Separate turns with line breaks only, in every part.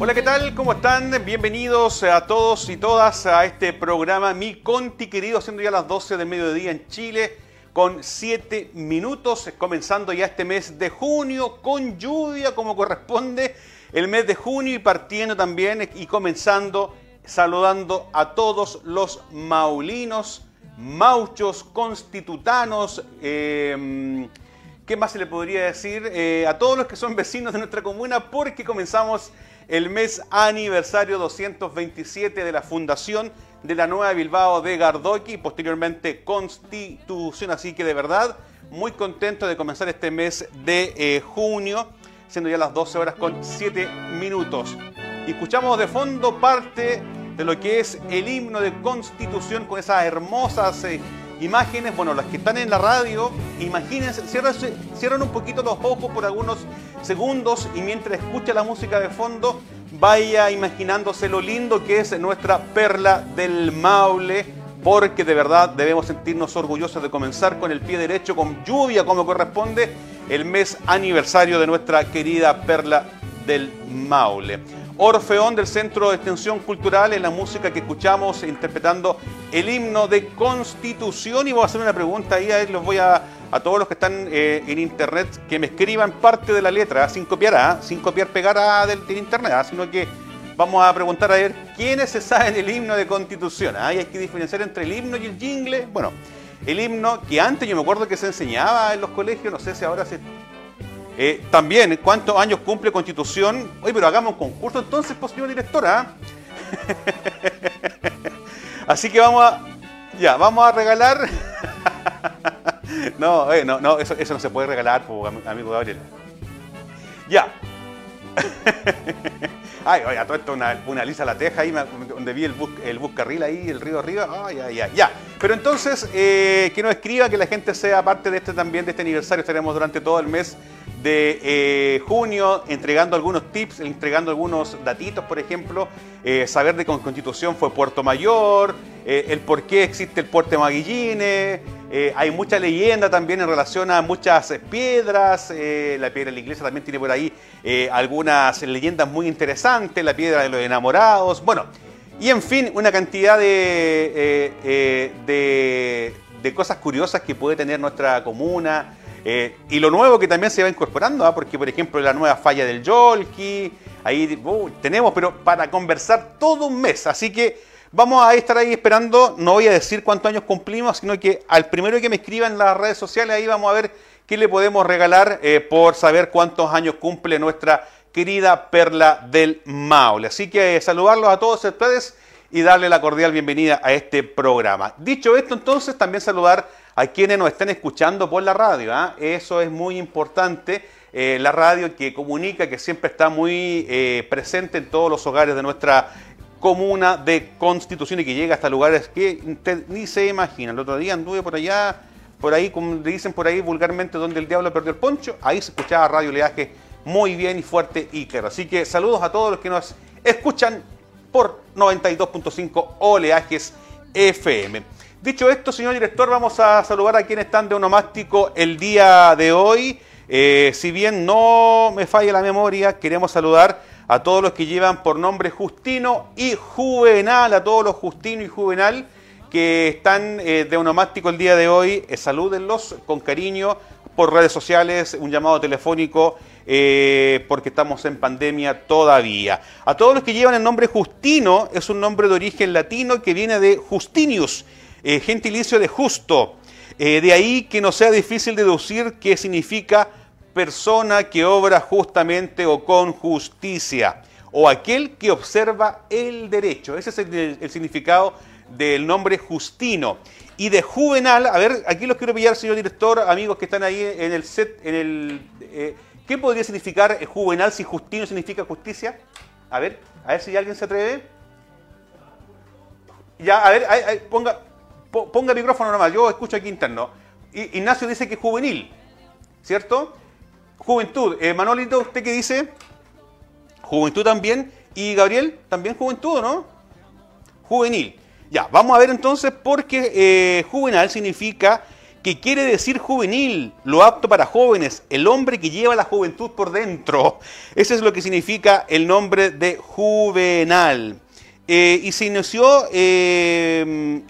Hola, ¿qué tal? ¿Cómo están? Bienvenidos a todos y todas a este programa Mi Conti querido, siendo ya las 12 del mediodía en Chile, con 7 minutos, comenzando ya este mes de junio con lluvia como corresponde el mes de junio y partiendo también y comenzando saludando a todos los maulinos, mauchos, constitutanos, eh, ¿qué más se le podría decir? Eh, a todos los que son vecinos de nuestra comuna porque comenzamos el mes aniversario 227 de la fundación de la Nueva Bilbao de Gardoqui y posteriormente Constitución. Así que de verdad, muy contento de comenzar este mes de eh, junio, siendo ya las 12 horas con 7 minutos. Escuchamos de fondo parte de lo que es el himno de Constitución con esas hermosas eh, imágenes. Bueno, las que están en la radio, imagínense, cierran un poquito los ojos por algunos segundos y mientras escucha la música de fondo, vaya imaginándose lo lindo que es nuestra perla del Maule, porque de verdad debemos sentirnos orgullosos de comenzar con el pie derecho, con lluvia como corresponde, el mes aniversario de nuestra querida perla del Maule. Orfeón del Centro de Extensión Cultural en la música que escuchamos interpretando el himno de Constitución. Y voy a hacer una pregunta ahí, a los voy a, a todos los que están eh, en internet, que me escriban parte de la letra, ¿ah? sin copiar, ¿ah? sin copiar, pegar ¿ah? del, internet, sino que vamos a preguntar a ver quiénes se saben el himno de Constitución. Y hay que diferenciar entre el himno y el jingle. Bueno, el himno que antes yo me acuerdo que se enseñaba en los colegios, no sé si ahora se eh, también, ¿cuántos años cumple Constitución? Oye, pero hagamos un concurso entonces, pues, señor directora. Así que vamos a. Ya, vamos a regalar. no, eh, no, no, eso, eso, no se puede regalar, amigo Gabriel. Ya. Ay, oiga, todo esto una, una lisa la teja ahí, donde vi el bus, el bus carril ahí, el río arriba. Ay, ay, ay, ya. Pero entonces, eh, que nos escriba, que la gente sea parte de este también, de este aniversario. Estaremos durante todo el mes de eh, junio entregando algunos tips, entregando algunos datitos, por ejemplo, eh, saber de Constitución fue Puerto Mayor, eh, el por qué existe el puerto Maguillines, hay mucha leyenda también en relación a muchas piedras, la piedra de la iglesia también tiene por ahí algunas leyendas muy interesantes, la piedra de los enamorados, bueno, y en fin, una cantidad de, de, de cosas curiosas que puede tener nuestra comuna, eh, y lo nuevo que también se va incorporando, ¿ah? porque por ejemplo la nueva falla del Yolki, ahí uh, tenemos, pero para conversar todo un mes. Así que vamos a estar ahí esperando, no voy a decir cuántos años cumplimos, sino que al primero que me escriba en las redes sociales, ahí vamos a ver qué le podemos regalar eh, por saber cuántos años cumple nuestra querida Perla del Maule. Así que eh, saludarlos a todos ustedes y darle la cordial bienvenida a este programa. Dicho esto, entonces, también saludar a quienes nos están escuchando por la radio. ¿ah? Eso es muy importante. Eh, la radio que comunica, que siempre está muy eh, presente en todos los hogares de nuestra comuna de Constitución y que llega hasta lugares que usted ni se imagina. El otro día anduve por allá, por ahí, como le dicen por ahí vulgarmente, donde el diablo perdió el poncho. Ahí se escuchaba Radio Leaje muy bien y fuerte y claro. Así que saludos a todos los que nos escuchan por 92.5 Oleajes FM. Dicho esto, señor director, vamos a saludar a quienes están de onomástico el día de hoy. Eh, si bien no me falla la memoria, queremos saludar a todos los que llevan por nombre Justino y Juvenal, a todos los Justino y Juvenal que están eh, de onomástico el día de hoy. Eh, salúdenlos con cariño por redes sociales, un llamado telefónico, porque estamos en pandemia todavía. A todos los que llevan el nombre Justino, es un nombre de origen latino que viene de Justinius eh, gentilicio de justo. Eh, de ahí que no sea difícil deducir qué significa persona que obra justamente o con justicia, o aquel que observa el derecho. Ese es el, significado del nombre Justino. Y de juvenal, a ver, aquí los quiero pillar, señor director, amigos que están ahí en el set, en el... Eh, ¿Qué podría significar juvenal si Justino significa justicia? A ver, a ver si alguien se atreve. Ya, a ver, ponga, ponga micrófono nomás, yo escucho aquí interno. Ignacio dice que es juvenil, ¿cierto? Juventud. Eh, Manolito, ¿usted qué dice? Juventud también. Y Gabriel, también juventud, ¿no? Juvenil. Ya, vamos a ver entonces porque eh, juvenal significa que quiere decir juvenil, lo apto para jóvenes, el hombre que lleva la juventud por dentro. Ese es lo que significa el nombre de Juvenal. Eh, y se inició eh,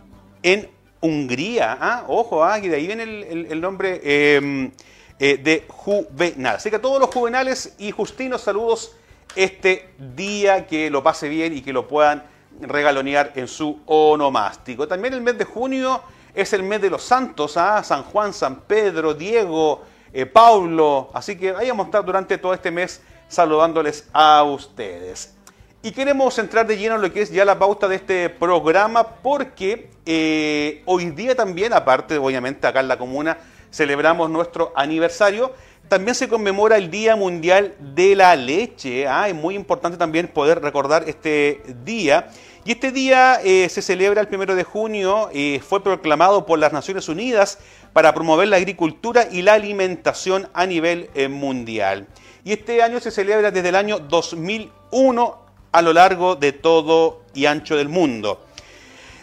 en Hungría, ¿ah? ojo, ¿ah? y de ahí viene el, nombre eh, de Juvenal. Así que a todos los juvenales y justinos, saludos este día, que lo pase bien y que lo puedan regalonear en su onomástico. También el mes de junio es el mes de los santos, ¿ah? San Juan, San Pedro, Diego, eh, Paulo. Así que vayamos a estar durante todo este mes saludándoles a ustedes. Y queremos entrar de lleno en lo que es ya la pauta de este programa porque eh, hoy día también, aparte obviamente acá en la comuna, celebramos nuestro aniversario. También se conmemora el Día Mundial de la Leche. ¿ah? Es muy importante también poder recordar este día. Y este día eh, se celebra el primero de junio, y fue proclamado por las Naciones Unidas para promover la agricultura y la alimentación a nivel eh, mundial. Y este año se celebra desde el año 2001 a lo largo de todo y ancho del mundo.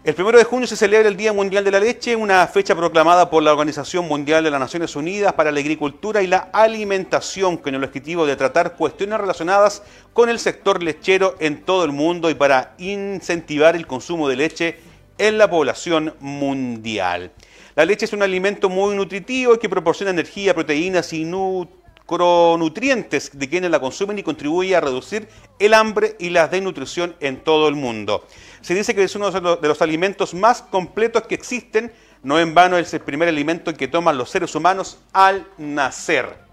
El primero de junio se celebra el Día Mundial de la Leche, una fecha proclamada por la Organización Mundial de las Naciones Unidas para la Agricultura y la Alimentación, con el objetivo de tratar cuestiones relacionadas con el sector lechero en todo el mundo y para incentivar el consumo de leche en la población mundial. La leche es un alimento muy nutritivo que proporciona energía, proteínas y nutrientes de quienes la consumen y contribuye a reducir el hambre y la desnutrición en todo el mundo. Se dice que es uno de los alimentos más completos que existen. No en vano es el primer alimento que toman los seres humanos al nacer.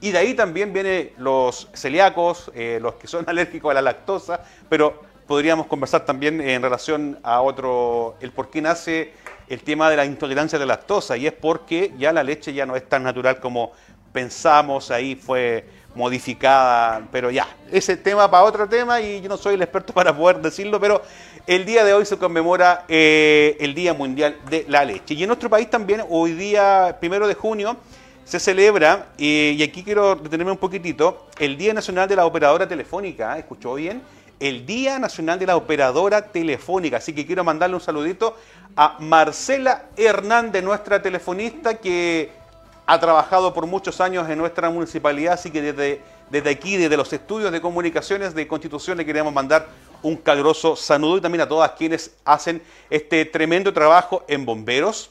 Y de ahí también vienen los celíacos, eh, los que son alérgicos a la lactosa, pero podríamos conversar también en relación a otro, el por qué nace el tema de la intolerancia a la lactosa, y es porque ya la leche ya no es tan natural como pensamos, ahí fue modificada, pero ya, ese tema para otro tema y yo no soy el experto para poder decirlo, pero el día de hoy se conmemora eh, el Día Mundial de la Leche. Y en nuestro país también, hoy día, primero de junio, se celebra, eh, y aquí quiero detenerme un poquitito, el Día Nacional de la Operadora Telefónica, ¿eh? ¿escuchó bien? El Día Nacional de la Operadora Telefónica, así que quiero mandarle un saludito a Marcela Hernández, nuestra telefonista, que ha trabajado por muchos años en nuestra municipalidad, así que desde, desde aquí, desde los estudios de comunicaciones de Constitución, le queremos mandar un caluroso saludo y también a todas quienes hacen este tremendo trabajo en bomberos,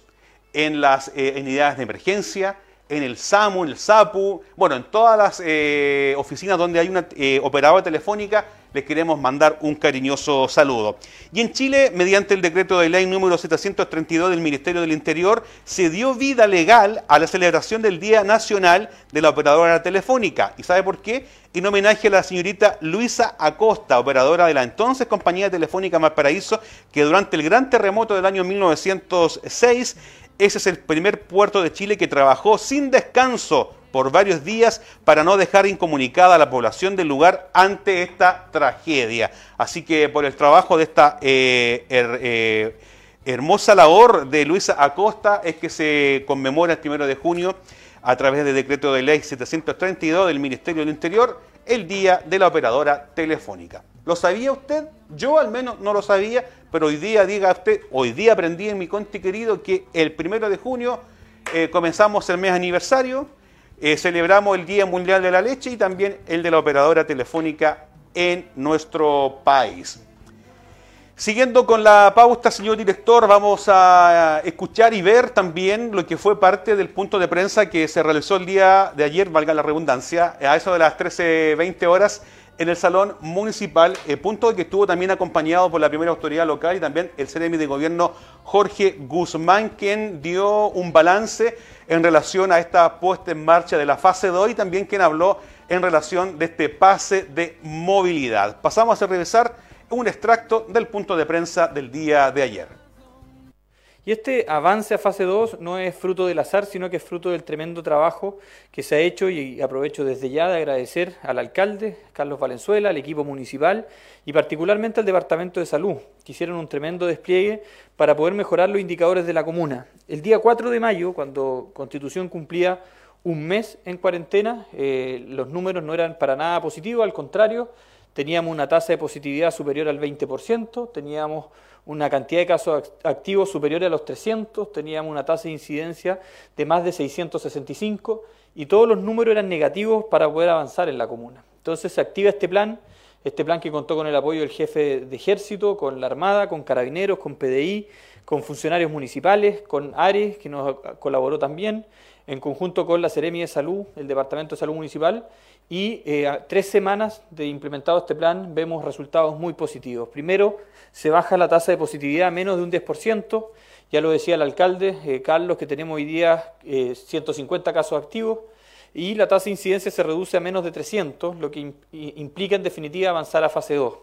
en las eh, unidades de emergencia, en el SAMU, en el SAPU, bueno, en todas las eh, oficinas donde hay una eh, operadora telefónica, les queremos mandar un cariñoso saludo. Y en Chile, mediante el decreto de ley número 732 del Ministerio del Interior, se dio vida legal a la celebración del Día Nacional de la Operadora Telefónica. ¿Y sabe por qué? En homenaje a la señorita Luisa Acosta, operadora de la entonces compañía telefónica Malparaíso, que durante el gran terremoto del año 1906 ese es el primer puerto de Chile que trabajó sin descanso por varios días para no dejar incomunicada a la población del lugar ante esta tragedia. Así que por el trabajo de esta eh, eh, hermosa labor de Luisa Acosta es que se conmemora el primero de junio a través del decreto de ley 732 del Ministerio del Interior el Día de la Operadora Telefónica. ¿Lo sabía usted? Yo al menos no lo sabía, pero hoy día, diga usted, hoy día aprendí en mi conti querido que el primero de junio eh, comenzamos el mes aniversario, eh, celebramos el Día Mundial de la Leche y también el de la Operadora Telefónica en nuestro país. Siguiendo con la pauta, señor director, vamos a escuchar y ver también lo que fue parte del punto de prensa que se realizó el día de ayer, valga la redundancia, a eso de las 13.20 horas en el Salón Municipal, eh, punto que estuvo también acompañado por la primera autoridad local y también el CNM de Gobierno Jorge Guzmán, quien dio un balance en relación a esta puesta en marcha de la fase 2 y también quien habló en relación de este pase de movilidad. Pasamos a revisar un extracto del punto de prensa del día de ayer.
Y este avance a fase 2 no es fruto del azar, sino que es fruto del tremendo trabajo que se ha hecho y aprovecho desde ya de agradecer al alcalde, Carlos Valenzuela, al equipo municipal y particularmente al Departamento de Salud, que hicieron un tremendo despliegue para poder mejorar los indicadores de la comuna. El día 4 de mayo, cuando Constitución cumplía un mes en cuarentena, eh, los números no eran para nada positivos, al contrario, teníamos una tasa de positividad superior al 20%, teníamos una cantidad de casos activos superior a los 300, teníamos una tasa de incidencia de más de 665 y todos los números eran negativos para poder avanzar en la comuna. Entonces se activa este plan, este plan que contó con el apoyo del jefe de ejército, con la Armada, con carabineros, con PDI, con funcionarios municipales, con ARES, que nos colaboró también, en conjunto con la Seremi de Salud, el Departamento de Salud Municipal, y eh, a tres semanas de implementado este plan vemos resultados muy positivos. Primero, se baja la tasa de positividad a menos de un 10%, ya lo decía el alcalde eh, Carlos, que tenemos hoy día 150 eh, casos activos, y la tasa de incidencia se reduce a menos de 300, lo que implica en definitiva avanzar a fase 2.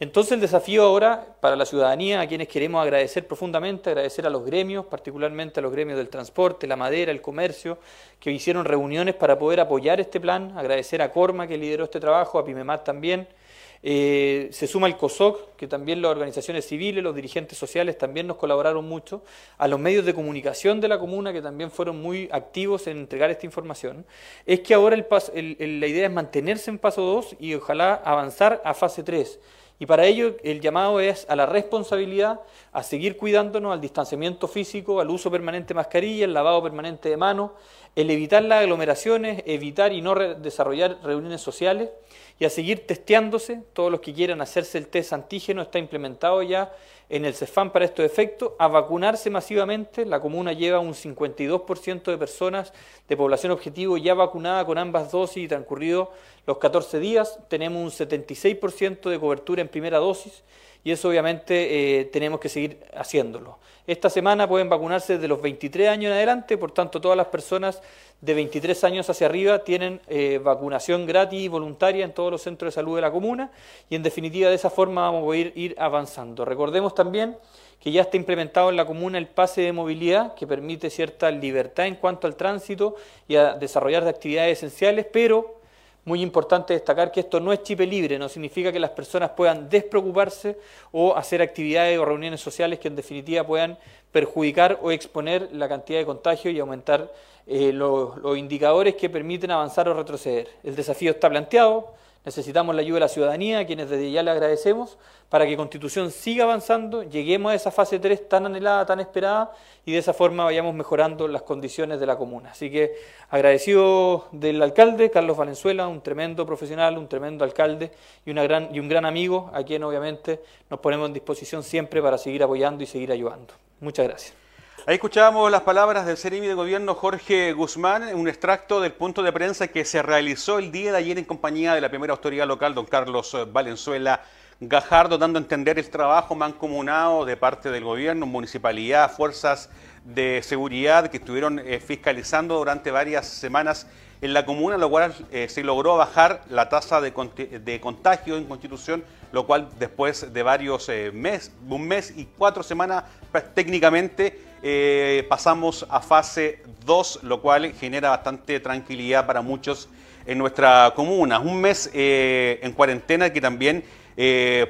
Entonces el desafío ahora para la ciudadanía, a quienes queremos agradecer profundamente, agradecer a los gremios, particularmente a los gremios del transporte, la madera, el comercio, que hicieron reuniones para poder apoyar este plan, agradecer a Corma que lideró este trabajo, a Pimemat también. Eh, se suma el COSOC, que también las organizaciones civiles, los dirigentes sociales también nos colaboraron mucho, a los medios de comunicación de la comuna, que también fueron muy activos en entregar esta información, es que ahora la idea es mantenerse en paso 2 y ojalá avanzar a fase 3 y para ello el llamado es a la responsabilidad, a seguir cuidándonos, al distanciamiento físico, al uso permanente de mascarilla, el lavado permanente de manos, el evitar las aglomeraciones, evitar y no desarrollar reuniones sociales y a seguir testeándose. Todos los que quieran hacerse el test antígeno está implementado ya en el CEFAM para estos efectos, a vacunarse masivamente. La comuna lleva un 52% de personas de población objetivo ya vacunada con ambas dosis y transcurrido los 14 días. Tenemos un 76% de cobertura en primera dosis y eso obviamente eh, tenemos que seguir haciéndolo. Esta semana pueden vacunarse desde los 23 años en adelante, por tanto todas las personas de 23 años hacia arriba tienen eh, vacunación gratis y voluntaria en todos los centros de salud de la comuna y en definitiva de esa forma vamos a ir avanzando. Recordemos también que ya está implementado en la comuna el pase de movilidad que permite cierta libertad en cuanto al tránsito y a desarrollar actividades esenciales, pero muy importante destacar que esto no es chip libre, no significa que las personas puedan despreocuparse o hacer actividades o reuniones sociales que en definitiva puedan perjudicar o exponer la cantidad de contagio y aumentar eh, los indicadores que permiten avanzar o retroceder. El desafío está planteado, Necesitamos la ayuda de la ciudadanía, a quienes desde ya le agradecemos, para que Constitución siga avanzando, lleguemos a esa fase 3 tan anhelada, tan esperada, y de esa forma vayamos mejorando las condiciones de la comuna. Así que agradecido del alcalde, Carlos Valenzuela, un tremendo profesional, un tremendo alcalde y, una gran, y un gran amigo, a quien obviamente nos ponemos en disposición siempre para seguir apoyando y seguir ayudando. Muchas gracias.
Ahí escuchábamos las palabras del Ceremi de Gobierno Jorge Guzmán, un extracto del punto de prensa que se realizó el día de ayer en compañía de la primera autoridad local, don Carlos Valenzuela Gajardo, dando a entender el trabajo mancomunado de parte del gobierno, municipalidad, fuerzas de seguridad que estuvieron eh, fiscalizando durante varias semanas en la comuna, lo cual eh, se logró bajar la tasa de, contagio en Constitución, lo cual después de varios eh, meses, un mes y cuatro semanas, pues, técnicamente eh, pasamos a fase 2, lo cual genera bastante tranquilidad para muchos en nuestra comuna. Un mes en cuarentena que también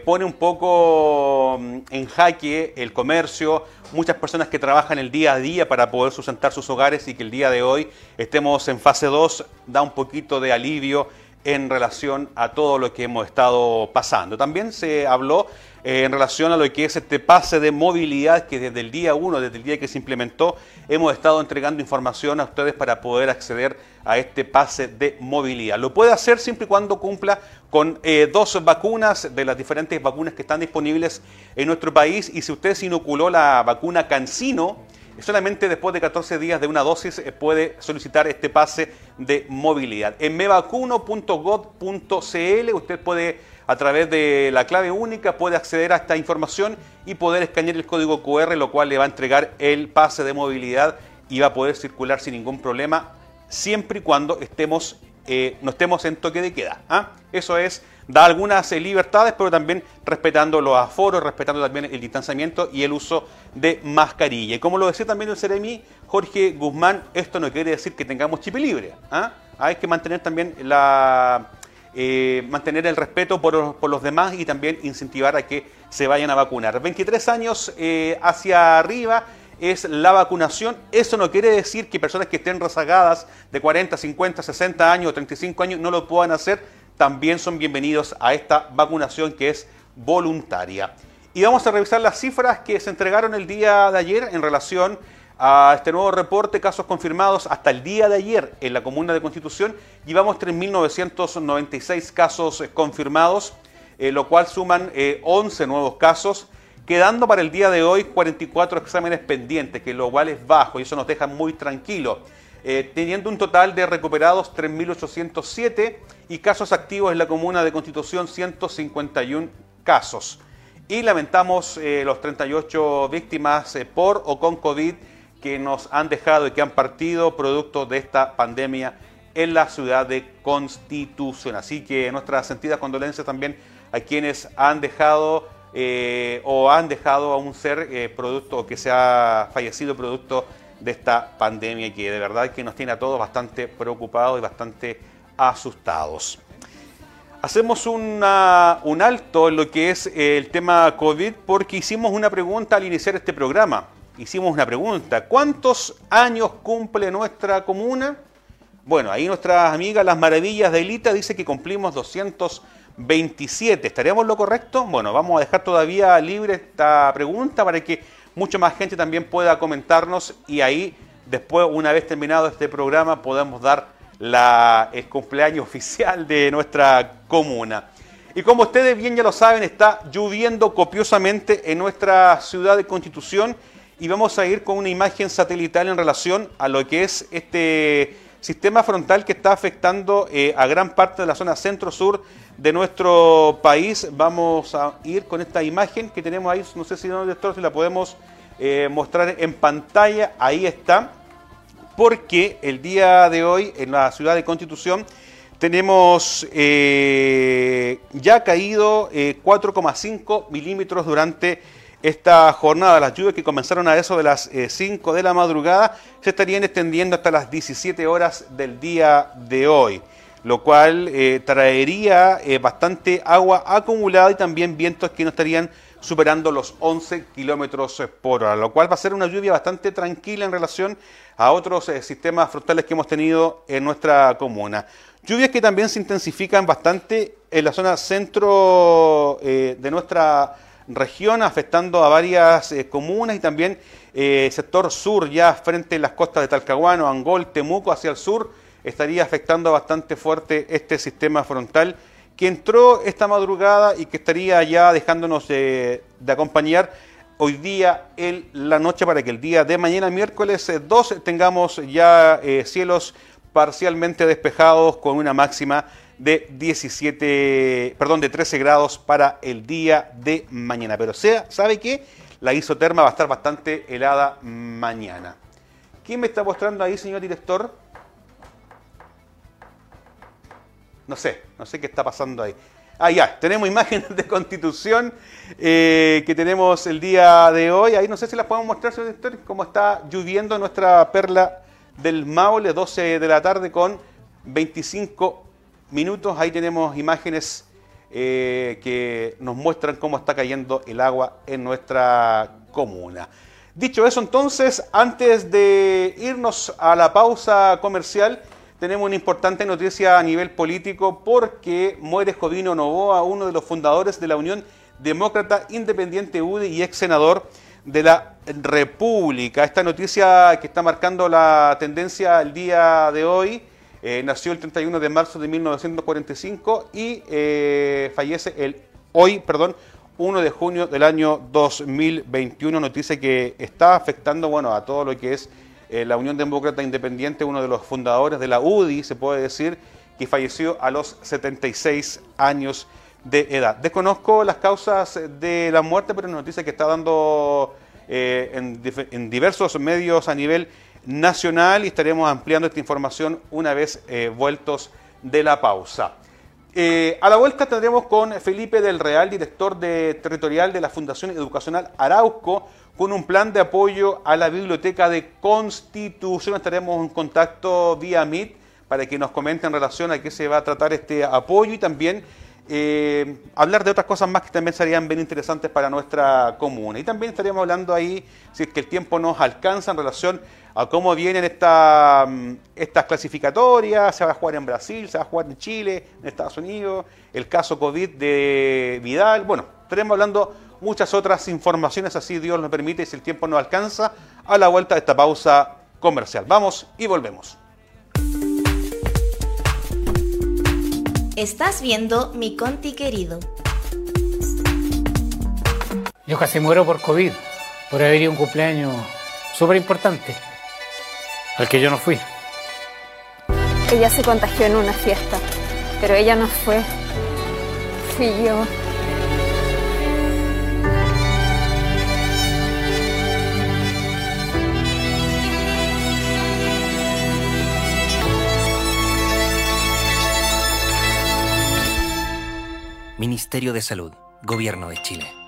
pone un poco mm, en jaque el comercio, muchas personas que trabajan el día a día para poder sustentar sus hogares y que el día de hoy estemos en fase 2 da un poquito de alivio en relación a todo lo que hemos estado pasando. También se habló eh, en relación a lo que es este pase de movilidad que desde el día 1, desde el día que se implementó, hemos estado entregando información a ustedes para poder acceder a este pase de movilidad. Lo puede hacer siempre y cuando cumpla con eh, dos vacunas de las diferentes vacunas que están disponibles en nuestro país y si usted se inoculó la vacuna Cancino, solamente después de 14 días de una dosis eh, puede solicitar este pase de movilidad. En mevacuno.gov.cl usted puede, a través de la clave única, puede acceder a esta información y poder escanear el código QR, lo cual le va a entregar el pase de movilidad y va a poder circular sin ningún problema, siempre y cuando estemos, eh, no estemos en toque de queda. ¿ah? Eso es da algunas eh, libertades, pero también respetando los aforos, respetando también el distanciamiento y el uso de mascarilla. Y como lo decía también el Ceremi, Jorge Guzmán, esto no quiere decir que tengamos chip libre. ¿ah? Hay que mantener también la, eh, mantener el respeto por, los demás y también incentivar a que se vayan a vacunar. 23 años eh, hacia arriba es la vacunación. Eso no quiere decir que personas que estén rezagadas de 40, 50, 60 años o 35 años no lo puedan hacer también son bienvenidos a esta vacunación que es voluntaria. Y vamos a revisar las cifras que se entregaron el día de ayer en relación a este nuevo reporte, casos confirmados hasta el día de ayer en la comuna de Constitución. Llevamos 3.996 casos confirmados, eh, lo cual suman 11 nuevos casos quedando para el día de hoy 44 exámenes pendientes, que lo cual es bajo y eso nos deja muy tranquilos. Eh, teniendo un total de recuperados 3.807 y casos activos en la comuna de Constitución 151 casos. Y lamentamos eh, los 38 víctimas eh, por o con COVID que nos han dejado y que han partido producto de esta pandemia en la ciudad de Constitución. Así que nuestras sentidas condolencias también a quienes han dejado eh, o han dejado a un ser eh, producto que se ha fallecido producto de esta pandemia que de verdad que nos tiene a todos bastante preocupados y bastante asustados. Hacemos un alto en lo que es el tema COVID porque hicimos una pregunta al iniciar este programa. Hicimos una pregunta, ¿cuántos años cumple nuestra comuna? Bueno, ahí nuestras amigas Las Maravillas de Elita dice que cumplimos 200 27. ¿Estaríamos lo correcto? Bueno, vamos a dejar todavía libre esta pregunta para que mucha más gente también pueda comentarnos y ahí después, una vez terminado este programa, podemos dar la, el cumpleaños oficial de nuestra comuna. Y como ustedes bien ya lo saben, está lloviendo copiosamente en nuestra ciudad de Constitución y vamos a ir con una imagen satelital en relación a lo que es este sistema frontal que está afectando eh, a gran parte de la zona centro-sur de nuestro país. Vamos a ir con esta imagen que tenemos ahí, no sé si no, director, si la podemos eh, mostrar en pantalla. Ahí está, porque el día de hoy en la ciudad de Constitución tenemos eh, ya caído 4,5 eh, milímetros durante esta jornada. Las lluvias que comenzaron a eso de las 5 de la madrugada se estarían extendiendo hasta las 17 horas del día de hoy lo cual eh, traería eh, bastante agua acumulada y también vientos que no estarían superando los 11 kilómetros por hora, lo cual va a ser una lluvia bastante tranquila en relación a otros eh, sistemas frontales que hemos tenido en nuestra comuna. Lluvias que también se intensifican bastante en la zona centro de nuestra región, afectando a varias comunas y también sector sur, ya frente a las costas de Talcahuano, Angol, Temuco, hacia el sur estaría afectando bastante fuerte este sistema frontal que entró esta madrugada y que estaría ya dejándonos de, acompañar hoy día en la noche para que el día de mañana, miércoles 2, eh, tengamos ya eh, cielos parcialmente despejados con una máxima de 17, perdón, de 13 grados para el día de mañana. Pero sea, ¿sabe qué? La isoterma va a estar bastante helada mañana. ¿Quién me está mostrando ahí, señor director? No sé, no sé qué está pasando ahí. Ah, ya, tenemos imágenes de constitución eh, que tenemos el día de hoy. Ahí no sé si las podemos mostrar, señor director, cómo está lloviendo nuestra perla del Maule, 12 de la tarde con 25 minutos. Ahí tenemos imágenes eh, que nos muestran cómo está cayendo el agua en nuestra comuna. Dicho eso, entonces, antes de irnos a la pausa comercial, tenemos una importante noticia a nivel político porque muere Jovino Novoa, uno de los fundadores de la Unión Demócrata Independiente UDI y ex senador de la República. Esta noticia que está marcando la tendencia el día de hoy, eh, nació el 31 de marzo de 1945 y eh, fallece el hoy, perdón, 1 de junio del año 2021, noticia que está afectando bueno, a todo lo que es eh, la Unión Demócrata Independiente, uno de los fundadores de la UDI, se puede decir, que falleció a los 76 años de edad. Desconozco las causas de la muerte, pero una noticia que está dando eh, en, diversos medios a nivel nacional y estaremos ampliando esta información una vez eh, vueltos de la pausa. a la vuelta tendremos con Felipe del Real, director de, territorial de la Fundación Educacional Arauco, con un plan de apoyo a la Biblioteca de Constitución. Estaremos en contacto vía Meet para que nos comenten en relación a qué se va a tratar este apoyo y también eh, hablar de otras cosas más que también serían bien interesantes para nuestra comuna. Y también estaríamos hablando ahí, si es que el tiempo nos alcanza en relación a cómo vienen esta, mm, estas clasificatorias, se va a jugar en Brasil, se va a jugar en Chile, en Estados Unidos, el caso COVID de Vidal, bueno, estaremos hablando muchas otras informaciones, así Dios nos permite y si el tiempo no alcanza, a la vuelta de esta pausa comercial. Vamos y volvemos.
Estás viendo Mi Conti querido.
Yo casi muero por COVID, por haber ido a un cumpleaños súper importante, al que yo no fui.
Ella se contagió en una fiesta, pero ella no fue. Fui yo.
Ministerio de Salud, Gobierno de Chile.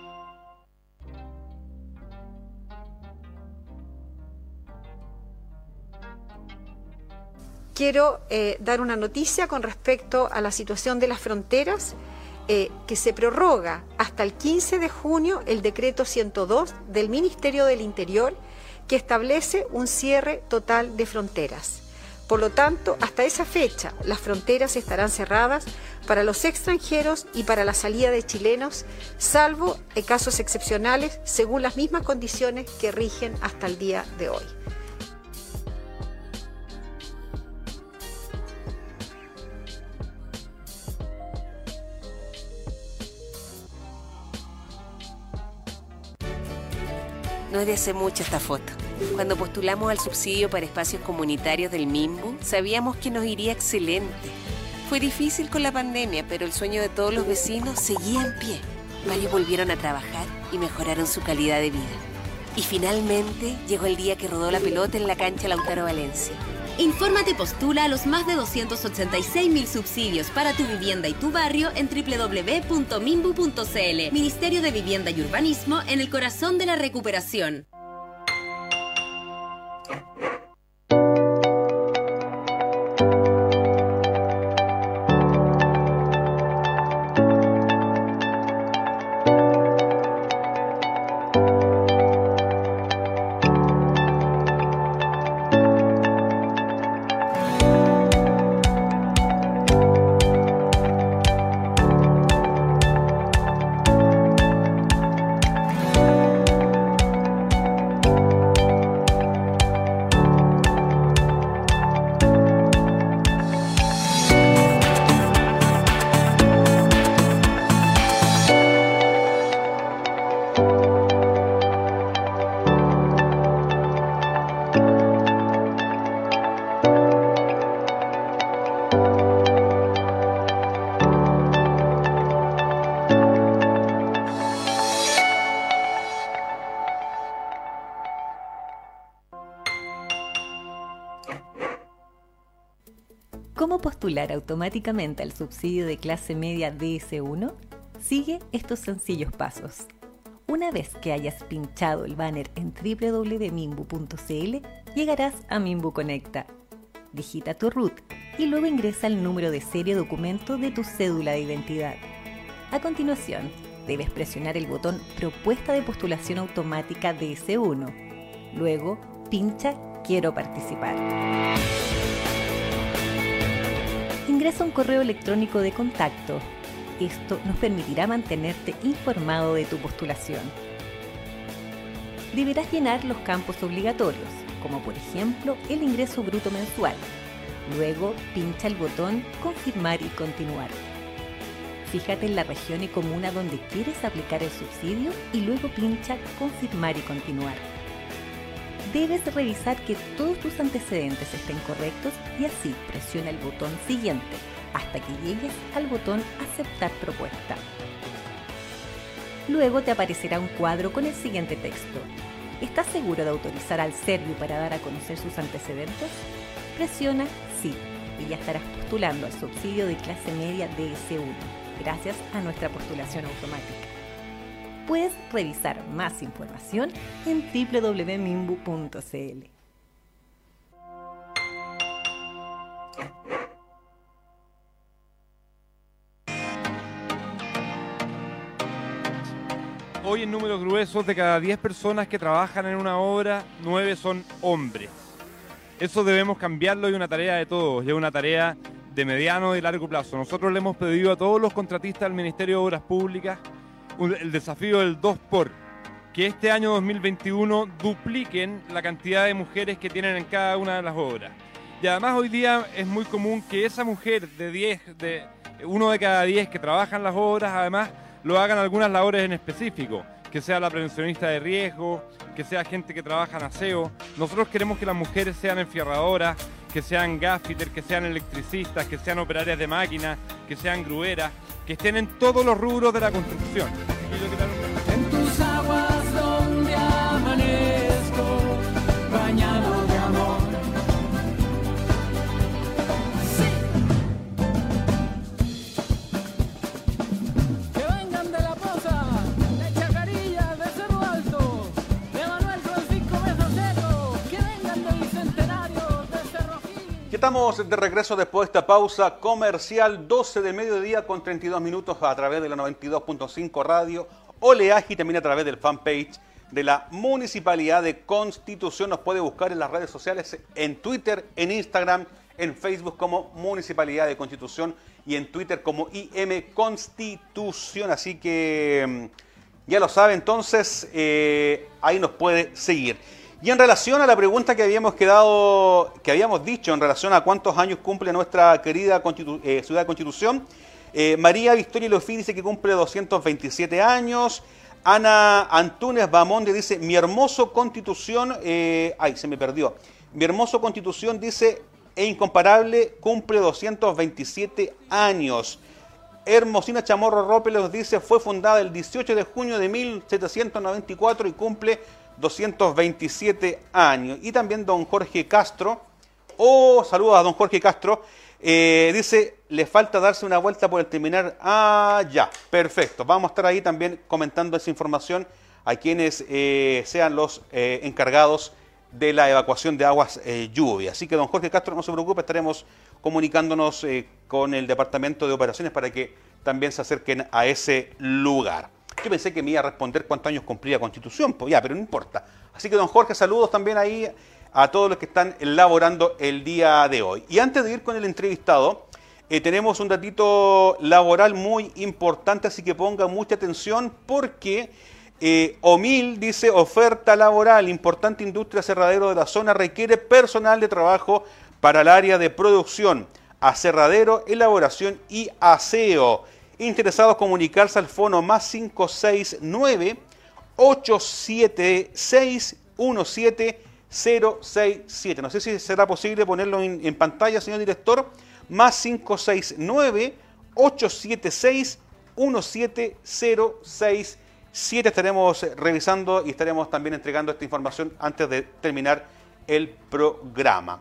Quiero eh, dar una noticia con respecto a la situación de las fronteras, eh, que se prorroga hasta el 15 de junio el decreto 102 del Ministerio del Interior que establece un cierre total de fronteras. Por lo tanto, hasta esa fecha las fronteras estarán cerradas para los extranjeros y para la salida de chilenos, salvo en casos excepcionales, según las mismas condiciones que rigen hasta el día de hoy.
No es de hace mucho esta foto. Cuando postulamos al subsidio para espacios comunitarios del MIMBU, sabíamos que nos iría excelente. Fue difícil con la pandemia, pero el sueño de todos los vecinos seguía en pie. Varios volvieron a trabajar y mejoraron su calidad de vida. Y finalmente llegó el día que rodó la pelota en la cancha Lautaro Valencia.
Infórmate y postula a los más de 286 mil subsidios para tu vivienda y tu barrio en www.mimbu.cl. Ministerio de Vivienda y Urbanismo en el corazón de la recuperación.
¿Cómo postular automáticamente al subsidio de clase media DS1? Sigue estos sencillos pasos. Una vez que hayas pinchado el banner en www.mimbu.cl, llegarás a Mimbu Conecta. Digita tu root y luego ingresa el número de serie documento de tu cédula de identidad. A continuación, debes presionar el botón Propuesta de postulación automática DS1. Luego, pincha Quiero participar ingresa un correo electrónico de contacto. Esto nos permitirá mantenerte informado de tu postulación. Deberás llenar los campos obligatorios, como por ejemplo el ingreso bruto mensual. Luego pincha el botón Confirmar y continuar. Fíjate en la región y comuna donde quieres aplicar el subsidio y luego pincha Confirmar y continuar debes revisar que todos tus antecedentes estén correctos y así presiona el botón siguiente hasta que llegues al botón aceptar propuesta. Luego te aparecerá un cuadro con el siguiente texto. ¿Estás seguro de autorizar al Servio para dar a conocer sus antecedentes? Presiona sí y ya estarás postulando al subsidio de clase media DS1 gracias a nuestra postulación automática. Puedes revisar más información en www.mimbu.cl.
Hoy en números gruesos de cada 10 personas que trabajan en una obra, 9 son hombres. Eso debemos cambiarlo y una tarea de todos, y es una tarea de mediano y largo plazo. Nosotros le hemos pedido a todos los contratistas del Ministerio de Obras Públicas el desafío del 2 por que este año 2021 dupliquen la cantidad de mujeres que tienen en cada una de las obras. Y además hoy día es muy común que esa mujer de 10, de uno de cada 10 que trabajan las obras, además lo hagan algunas labores en específico, que sea la prevencionista de riesgo, que sea gente que trabaja en aseo. Nosotros queremos que las mujeres sean enfierradoras, que sean gaffiter, que sean electricistas, que sean operarias de máquinas, que sean grueras, que estén en todos los rubros de la construcción.
Estamos de regreso después de esta pausa comercial, 12 de mediodía con 32 minutos a través de la 92.5 radio, oleaje y también a través del fanpage de la Municipalidad de Constitución. Nos puede buscar en las redes sociales, en Twitter, en Instagram, en Facebook como Municipalidad de Constitución y en Twitter como IM Constitución. Así que mm, ya lo sabe, entonces eh, ahí nos puede seguir. Y en relación a la pregunta que habíamos quedado, que habíamos dicho en relación a cuántos años cumple nuestra querida eh, ciudad de Constitución, eh, María Victoria Lofi dice que cumple 227 años. Ana Antunes Bamonde dice, mi hermoso Constitución, eh, ay, se me perdió. Mi hermoso Constitución dice, e incomparable, cumple 227 años. Hermosina Chamorro Rope nos dice, fue fundada el 18 de junio de 1794 y cumple 227 años. Y también don Jorge Castro, oh, saludos a don Jorge Castro, eh, dice, le falta darse una vuelta por el terminar. Ah, ya, perfecto. Vamos a estar ahí también comentando esa información a quienes eh, sean los eh, encargados de la evacuación de aguas lluvia. Así que don Jorge Castro, no se preocupe, estaremos comunicándonos con el Departamento de Operaciones para que también se acerquen a ese lugar. Yo pensé que me iba a responder cuántos años cumplía Constitución, pues ya, pero no importa. Así que don Jorge, saludos también ahí a todos los que están elaborando el día de hoy. Y antes de ir con el entrevistado, eh, tenemos un datito laboral muy importante, así que pongan mucha atención porque eh, OMIL dice oferta laboral, importante industria cerradero de la zona requiere personal de trabajo para el área de producción, aserradero, elaboración y aseo. Interesados comunicarse al fono más 569 876 17067. No sé si será posible ponerlo en, en pantalla, señor director. Más 569 876 17067. Estaremos revisando y estaremos también entregando esta información antes de terminar el programa.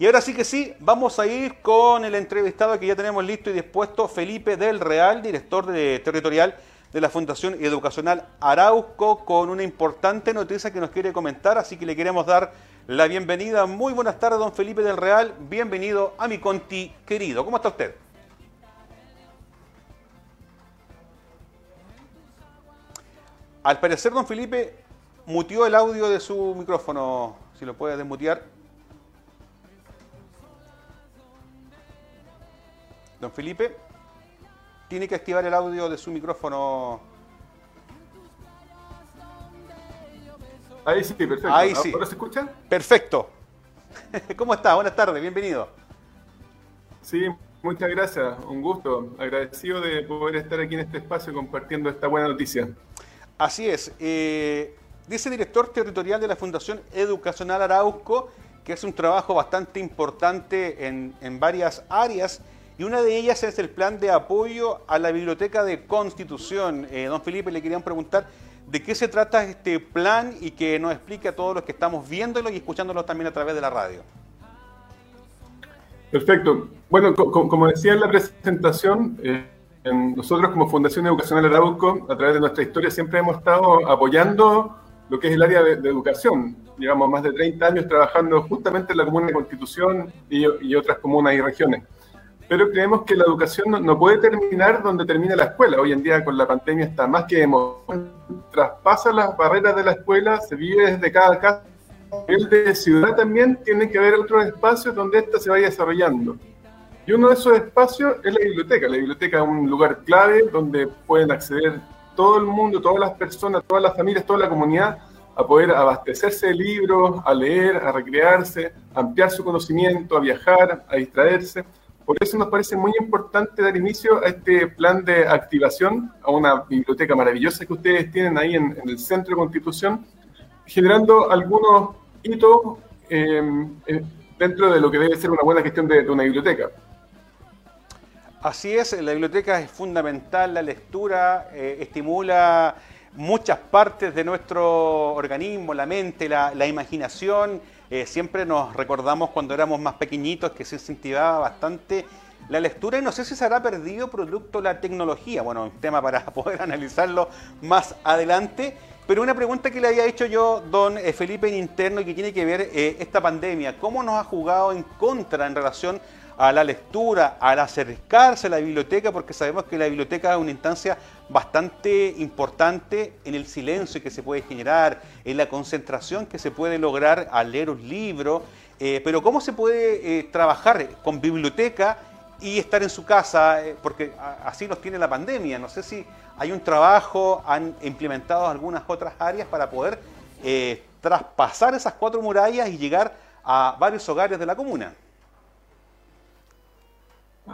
Y ahora sí que sí, vamos a ir con el entrevistado que ya tenemos listo y dispuesto, Felipe del Real, director de- territorial de la Fundación Educacional Arauco, con una importante noticia que nos quiere comentar, así que le queremos dar la bienvenida. Muy buenas tardes, don Felipe del Real, bienvenido a mi Conti querido. ¿Cómo está usted? Al parecer, don Felipe mutió el audio de su micrófono, si lo puede desmutear. Don Felipe, tiene que activar el audio de su micrófono.
Ahí sí, perfecto.
Ahí sí.
¿Ahora se escucha?
Perfecto. ¿Cómo está? Buenas tardes, bienvenido.
Sí, muchas gracias. Un gusto. Agradecido de poder estar aquí en este espacio compartiendo esta buena noticia.
Así es. eh, dice director territorial de la Fundación Educacional Arauco que es un trabajo bastante importante en, en varias áreas y una de ellas es el plan de apoyo a la Biblioteca de Constitución. Eh, don Felipe, le querían preguntar de qué se trata este plan y que nos explique a todos los que estamos viéndolo y escuchándolo también a través de la radio.
Perfecto. Bueno, co- co- como decía en la presentación, eh, nosotros como Fundación Educacional Arauco, a través de nuestra historia, siempre hemos estado apoyando lo que es el área de, educación. Llevamos más de 30 años trabajando justamente en la Comuna de Constitución y otras comunas y regiones. Pero creemos que la educación no, no puede terminar donde termina la escuela. Hoy en día con la pandemia está más que hemos traspasa las barreras de la escuela, se vive desde cada casa. El de ciudad también tiene que haber otros espacios donde ésta se vaya desarrollando. Y uno de esos espacios es la biblioteca. La biblioteca es un lugar clave donde pueden acceder todo el mundo, todas las personas, todas las familias, toda la comunidad a poder abastecerse de libros, a leer, a recrearse, a ampliar su conocimiento, a viajar, a distraerse. Por eso nos parece muy importante dar inicio a este plan de activación, a una biblioteca maravillosa que ustedes tienen ahí en, el Centro de Constitución, generando algunos hitos eh, eh, dentro de lo que debe ser una buena gestión de, una biblioteca.
Así es, la biblioteca es fundamental, la lectura eh, estimula muchas partes de nuestro organismo, la mente, la, imaginación. Eh, siempre nos recordamos cuando éramos más pequeñitos que se incentivaba bastante la lectura y no sé si se habrá perdido producto de la tecnología. Bueno, un tema para poder analizarlo más adelante. Pero una pregunta que le había hecho yo, don eh, Felipe, en interno y que tiene que ver eh, esta pandemia. ¿Cómo nos ha jugado en contra en relación a la lectura, al acercarse a la biblioteca, porque sabemos que la biblioteca es una instancia bastante importante en el silencio que se puede generar, en la concentración que se puede lograr al leer un libro, eh, pero cómo se puede eh, trabajar con biblioteca y estar en su casa, eh, porque así nos tiene la pandemia. No sé si hay un trabajo, han implementado algunas otras áreas para poder traspasar esas cuatro murallas y llegar a varios hogares de la comuna.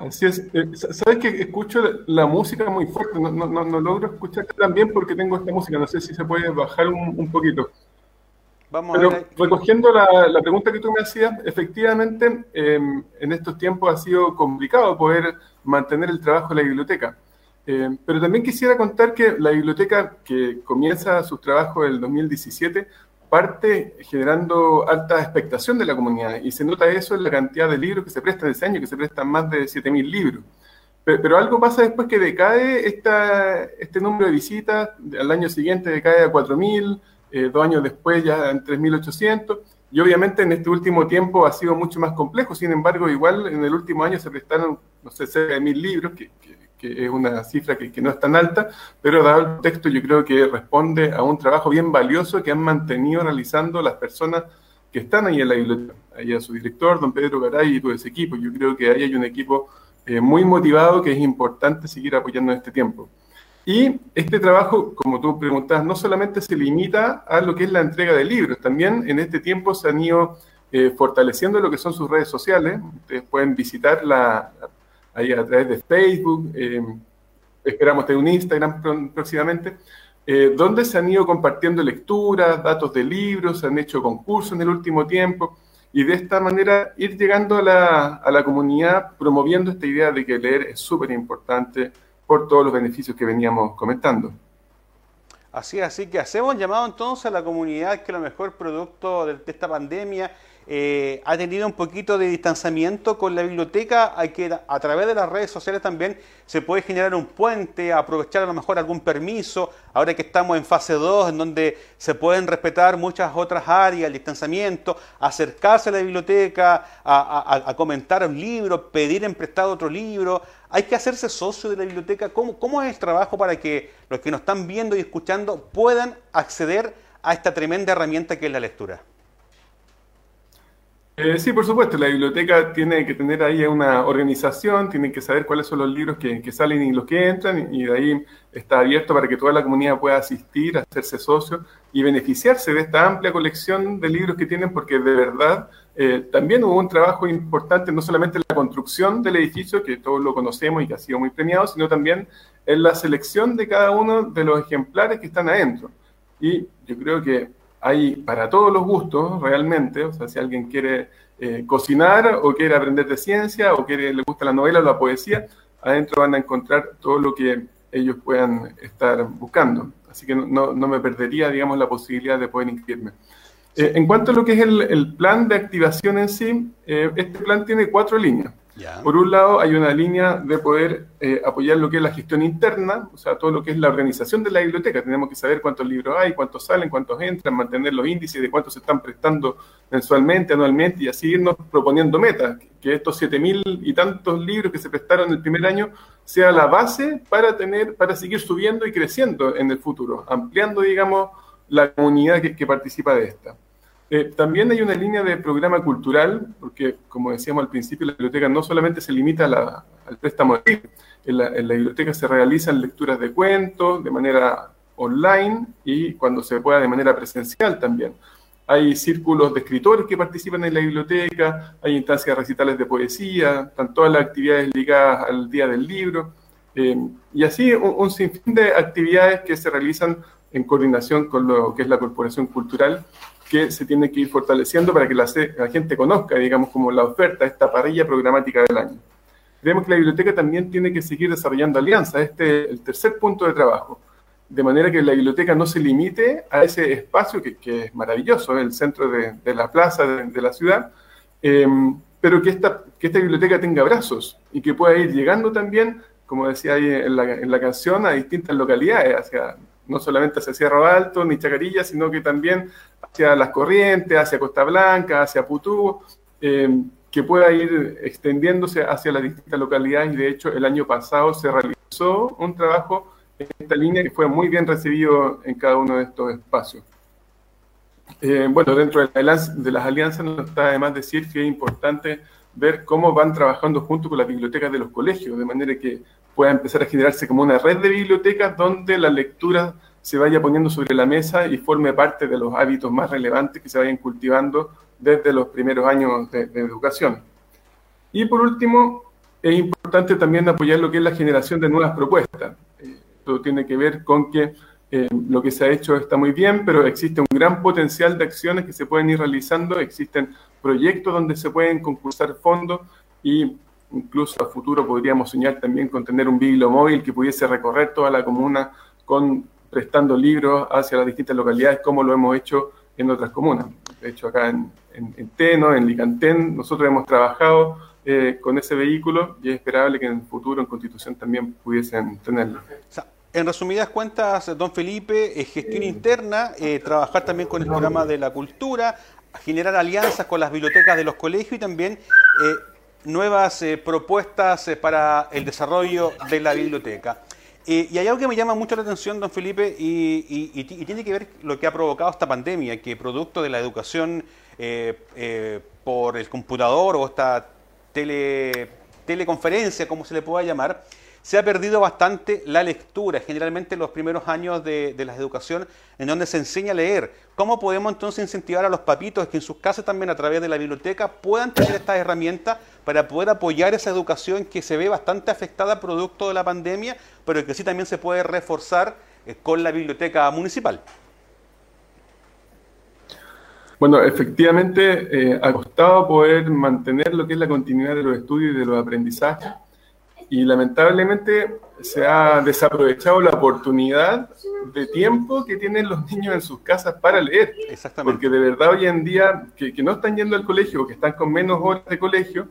Así es. Eh, Sabes que escucho la música muy fuerte, no, no, no, logro escuchar tan bien porque tengo esta música, no sé si se puede bajar un, un poquito. Vamos Pero a ver. recogiendo la, la, pregunta que tú me hacías, efectivamente em, en estos tiempos ha sido complicado poder mantener el trabajo de la biblioteca. Em, pero también quisiera contar que la biblioteca que comienza sus trabajos en el 2017 parte generando alta expectación de la comunidad y se nota eso en la cantidad de libros que se prestan ese año, que se prestan más de 7.000 libros. Pero, algo pasa después que decae esta, este número de visitas, al año siguiente decae a 4.000, eh, dos años después ya en 3.800, y obviamente en este último tiempo ha sido mucho más complejo, sin embargo igual en el último año se prestaron, no sé, cerca de 1.000 libros, que, que que es una cifra que, no es tan alta, pero dado el texto yo creo que responde a un trabajo bien valioso que han mantenido realizando las personas que están ahí en la biblioteca. Ahí a su director, don Pedro Garay y todo ese equipo. Yo creo que ahí hay un equipo eh, muy motivado que es importante seguir apoyando en este tiempo. Y este trabajo, como tú preguntas, no solamente se limita a lo que es la entrega de libros, también en este tiempo se han ido eh, fortaleciendo lo que son sus redes sociales. Ustedes pueden visitar la, ahí a través de Facebook, eh, esperamos tener un Instagram próximamente, eh, donde se han ido compartiendo lecturas, datos de libros, se han hecho concursos en el último tiempo, y de esta manera ir llegando a la, a la comunidad promoviendo esta idea de que leer es súper importante por todos los beneficios que veníamos comentando.
Así, así que hacemos llamado entonces a la comunidad que lo mejor producto de esta pandemia eh, ha tenido un poquito de distanciamiento con la biblioteca, hay que a través de las redes sociales también se puede generar un puente, aprovechar a lo mejor algún permiso, ahora que estamos en fase 2, en donde se pueden respetar muchas otras áreas, el distanciamiento, acercarse a la biblioteca, a, comentar un libro, pedir en prestado otro libro, hay que hacerse socio de la biblioteca. ¿Cómo, ¿Cómo es el trabajo para que los que nos están viendo y escuchando puedan acceder a esta tremenda herramienta que es la lectura?
Eh, sí, por supuesto, la biblioteca tiene que tener ahí una organización, tiene que saber cuáles son los libros que, salen y los que entran, y de ahí está abierto para que toda la comunidad pueda asistir, hacerse socio y beneficiarse de esta amplia colección de libros que tienen, porque de verdad eh, también hubo un trabajo importante, no solamente en la construcción del edificio, que todos lo conocemos y que ha sido muy premiado, sino también en la selección de cada uno de los ejemplares que están adentro. Y yo creo que hay para todos los gustos realmente, o sea, si alguien quiere eh, cocinar o quiere aprender de ciencia o quiere, le gusta la novela o la poesía, adentro van a encontrar todo lo que ellos puedan estar buscando. Así que no, me perdería, digamos, la posibilidad de poder inscribirme. Eh, en cuanto a lo que es el, plan de activación en sí, eh, este plan tiene cuatro líneas. Por un lado, hay una línea de poder eh, apoyar lo que es la gestión interna, o sea, todo lo que es la organización de la biblioteca. Tenemos que saber cuántos libros hay, cuántos salen, cuántos entran, mantener los índices de cuántos se están prestando mensualmente, anualmente y así irnos proponiendo metas. Que estos 7.000 y tantos libros que se prestaron el primer año sea la base para, tener, para seguir subiendo y creciendo en el futuro, ampliando, digamos, la comunidad que participa de esta. Eh, también hay una línea de programa cultural, porque como decíamos al principio, la biblioteca no solamente se limita al préstamo de. En la, en la biblioteca se realizan lecturas de cuentos de manera online y cuando se pueda de manera presencial también. Hay círculos de escritores que participan en la biblioteca, hay instancias recitales de poesía, están todas las actividades ligadas al Día del Libro, eh, y así un sinfín de actividades que se realizan en coordinación con lo que es la Corporación Cultural, que se tiene que ir fortaleciendo para que la, gente conozca, digamos, como la oferta, esta parrilla programática del año. Creemos que la biblioteca también tiene que seguir desarrollando alianzas, este es el tercer punto de trabajo, de manera que la biblioteca no se limite a ese espacio que, es maravilloso, el centro de, la plaza de, la ciudad, eh, pero que esta, que esta biblioteca tenga brazos y que pueda ir llegando también, como decía ahí en la, en la canción, a distintas localidades, hacia, no solamente hacia Cerro Alto ni Chacarilla, sino que también hacia Las Corrientes, hacia Costa Blanca, hacia Putú, eh, que pueda ir extendiéndose hacia las distintas localidades y de hecho el año pasado se realizó un trabajo en esta línea que fue muy bien recibido en cada uno de estos espacios. Eh, bueno, dentro de, las alianzas no está de más decir que es importante ver cómo van trabajando junto con las bibliotecas de los colegios, de manera que pueda empezar a generarse como una red de bibliotecas donde la lectura se vaya poniendo sobre la mesa y forme parte de los hábitos más relevantes que se vayan cultivando desde los primeros años de, educación. Y por último, es importante también apoyar lo que es la generación de nuevas propuestas. Esto tiene que ver con que eh, lo que se ha hecho está muy bien, pero existe un gran potencial de acciones que se pueden ir realizando, existen proyectos donde se pueden concursar fondos y incluso a futuro podríamos soñar también con tener un bibliomóvil que pudiese recorrer toda la comuna con prestando libros hacia las distintas localidades como lo hemos hecho en otras comunas. De hecho, acá en, en, en Teno, en Licantén, nosotros hemos trabajado eh, con ese vehículo y es esperable que en el futuro en Constitución también pudiesen tenerlo.
En resumidas cuentas, don Felipe, eh, gestión interna, eh, trabajar también con el programa de la cultura, generar alianzas con las bibliotecas de los colegios y también nuevas eh, propuestas eh, para el desarrollo de la biblioteca. Eh, y hay algo que me llama mucho la atención, don Felipe, y, y- y ti- y tiene que ver lo que ha provocado esta pandemia, que producto de la educación por el computador o esta tele, teleconferencia, como se le pueda llamar, se ha perdido bastante la lectura, generalmente en los primeros años de, de la educación, en donde se enseña a leer. ¿Cómo podemos entonces incentivar a los papitos que en sus casas también a través de la biblioteca puedan tener estas herramientas para poder apoyar esa educación que se ve bastante afectada producto de la pandemia, pero que sí también se puede reforzar eh, con la biblioteca municipal?
Bueno, efectivamente eh, ha costado poder mantener lo que es la continuidad de los estudios y de los aprendizajes y lamentablemente se ha desaprovechado la oportunidad de tiempo que tienen los niños en sus casas para leer.
Exactamente.
Porque de verdad hoy en día que, que no están yendo al colegio o que están con menos horas de colegio,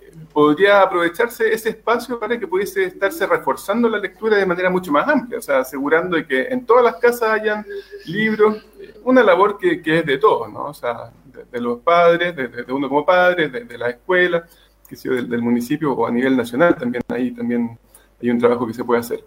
eh, podría aprovecharse ese espacio para que pudiese estarse reforzando la lectura de manera mucho más amplia, o sea, asegurando de que en todas las casas hayan libros, una labor que, que es de todos, ¿no? O sea, de, de los padres, de, de uno como padre, de, de la escuela, que sea del, del municipio o a nivel nacional, también ahí también hay un trabajo que se puede hacer.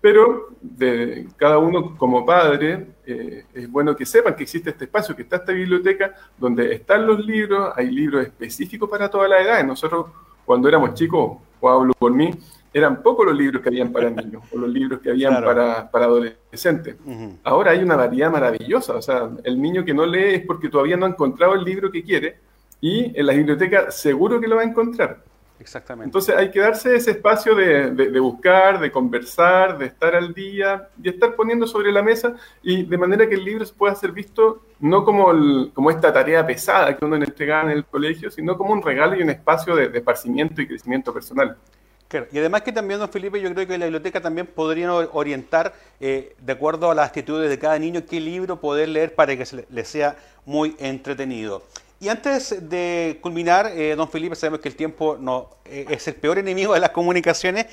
Pero de cada uno como padre, eh, es bueno que sepan que existe este espacio, que está esta biblioteca, donde están los libros, hay libros específicos para toda la edad. Nosotros, cuando éramos chicos, o hablo por mí, eran pocos los libros que habían para niños, o los libros que habían
Claro.
para, para adolescentes. Ahora hay una variedad maravillosa, o sea, el niño que no lee es porque todavía no ha encontrado el libro que quiere, y en la biblioteca seguro que lo va a encontrar.
Exactamente.
Entonces hay que darse ese espacio de, de- de buscar, de conversar, de estar al día y estar poniendo sobre la mesa y de manera que el libro pueda ser visto no como, el- como esta tarea pesada que uno le entrega en el colegio, sino como un regalo y un espacio de, de esparcimiento y crecimiento personal.
Claro, Y además que también, don Felipe, yo creo que la biblioteca también podría or- orientar, eh, de acuerdo a las actitudes de cada niño, qué libro poder leer para que se le sea muy entretenido. Y antes de culminar, eh, don Felipe, sabemos que el tiempo no eh, es el peor enemigo de las comunicaciones.